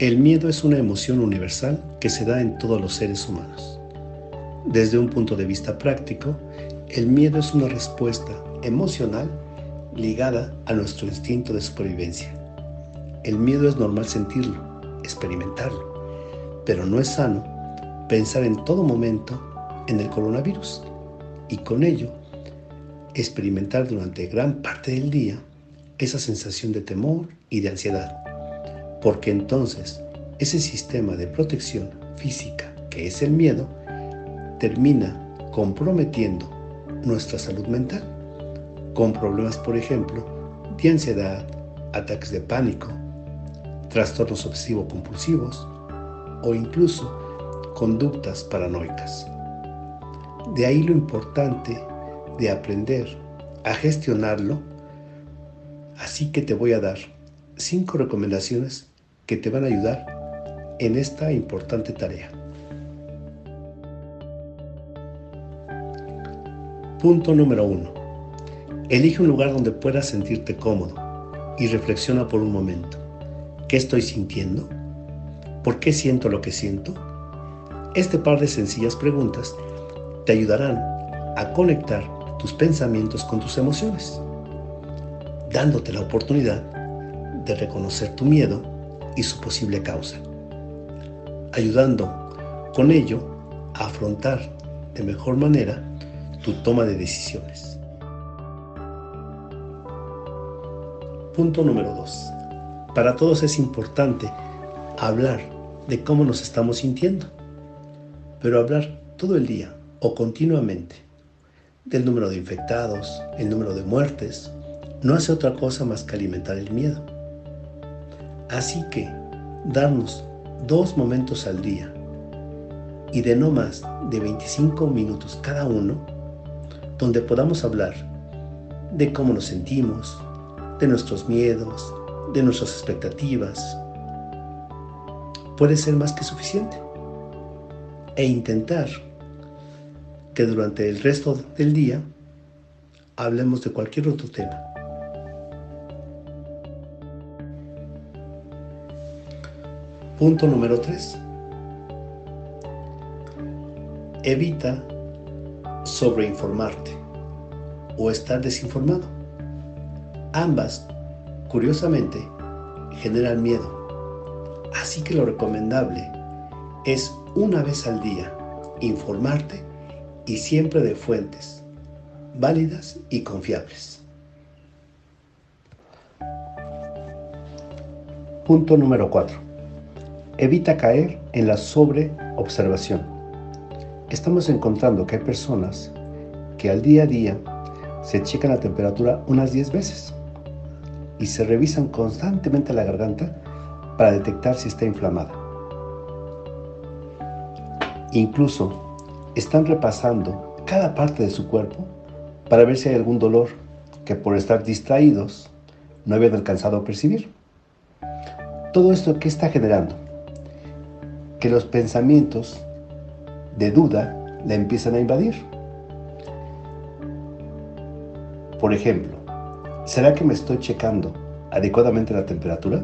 El miedo es una emoción universal que se da en todos los seres humanos. Desde un punto de vista práctico, el miedo es una respuesta emocional ligada a nuestro instinto de supervivencia. El miedo es normal sentirlo, experimentarlo, pero no es sano pensar en todo momento en el coronavirus y con ello experimentar durante gran parte del día esa sensación de temor y de ansiedad porque entonces ese sistema de protección física que es el miedo termina comprometiendo nuestra salud mental con problemas, por ejemplo, de ansiedad, ataques de pánico, trastornos obsesivo-compulsivos o incluso conductas paranoicas. De ahí lo importante de aprender a gestionarlo, así que te voy a dar cinco recomendaciones que te van a ayudar en esta importante tarea. Punto número uno. Elige un lugar donde puedas sentirte cómodo y reflexiona por un momento. ¿Qué estoy sintiendo? ¿Por qué siento lo que siento? Este par de sencillas preguntas te ayudarán a conectar tus pensamientos con tus emociones, dándote la oportunidad de reconocer tu miedo y su posible causa, ayudando con ello a afrontar de mejor manera tu toma de decisiones. Punto número 2. Para todos es importante hablar de cómo nos estamos sintiendo, pero hablar todo el día o continuamente del número de infectados, el número de muertes, no hace otra cosa más que alimentar el miedo. Así que, darnos dos momentos al día y de no más de 25 minutos cada uno, donde podamos hablar de cómo nos sentimos, de nuestros miedos, de nuestras expectativas, puede ser más que suficiente. E intentar que durante el resto del día hablemos de cualquier otro tema Punto número 3. Evita sobreinformarte o estar desinformado. Ambas, curiosamente, generan miedo. Así que lo recomendable es una vez al día informarte y siempre de fuentes válidas y confiables. Punto número 4 Evita caer en la sobreobservación. Estamos encontrando que hay personas que al día a día se checan la temperatura unas 10 veces y se revisan constantemente la garganta para detectar si está inflamada. Incluso están repasando cada parte de su cuerpo para ver si hay algún dolor que por estar distraídos no habían alcanzado a percibir. Todo esto que está generando que los pensamientos de duda la empiezan a invadir. Por ejemplo, ¿será que me estoy checando adecuadamente la temperatura?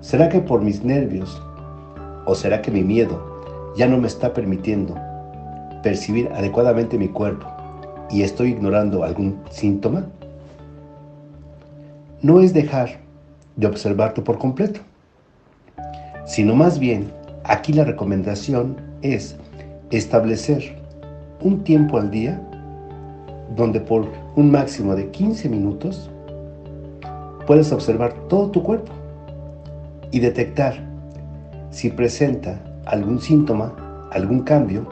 ¿Será que por mis nervios o será que mi miedo ya no me está permitiendo percibir adecuadamente mi cuerpo y estoy ignorando algún síntoma? No es dejar de observarte por completo, sino más bien Aquí la recomendación es establecer un tiempo al día donde por un máximo de 15 minutos puedes observar todo tu cuerpo y detectar si presenta algún síntoma, algún cambio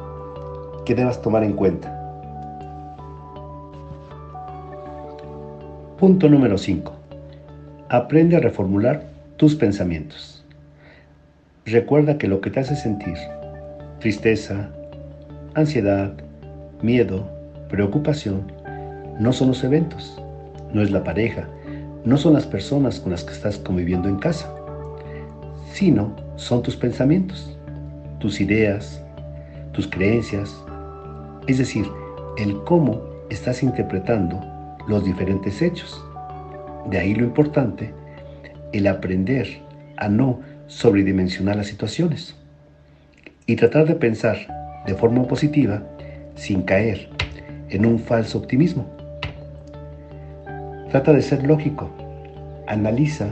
que debas tomar en cuenta. Punto número 5. Aprende a reformular tus pensamientos. Recuerda que lo que te hace sentir tristeza, ansiedad, miedo, preocupación, no son los eventos, no es la pareja, no son las personas con las que estás conviviendo en casa, sino son tus pensamientos, tus ideas, tus creencias, es decir, el cómo estás interpretando los diferentes hechos. De ahí lo importante, el aprender a no sobredimensionar las situaciones y tratar de pensar de forma positiva sin caer en un falso optimismo. Trata de ser lógico. Analiza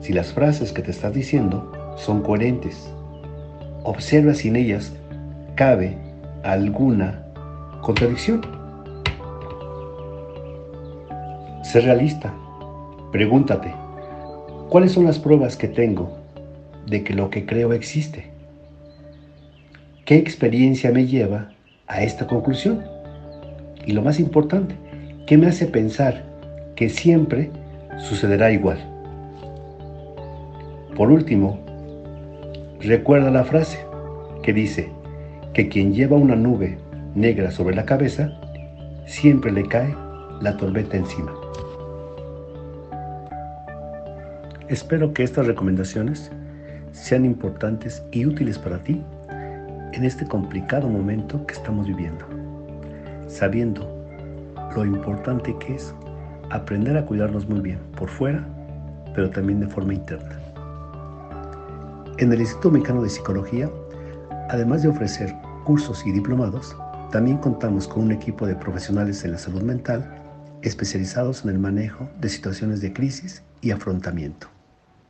si las frases que te estás diciendo son coherentes. Observa si en ellas cabe alguna contradicción. Sé realista. Pregúntate, ¿cuáles son las pruebas que tengo de que lo que creo existe? ¿Qué experiencia me lleva a esta conclusión? Y lo más importante, ¿qué me hace pensar que siempre sucederá igual? Por último, recuerda la frase que dice que quien lleva una nube negra sobre la cabeza, siempre le cae la tormenta encima. Espero que estas recomendaciones sean importantes y útiles para ti en este complicado momento que estamos viviendo, sabiendo lo importante que es aprender a cuidarnos muy bien por fuera, pero también de forma interna. En el Instituto Mexicano de Psicología, además de ofrecer cursos y diplomados, también contamos con un equipo de profesionales en la salud mental especializados en el manejo de situaciones de crisis y afrontamiento.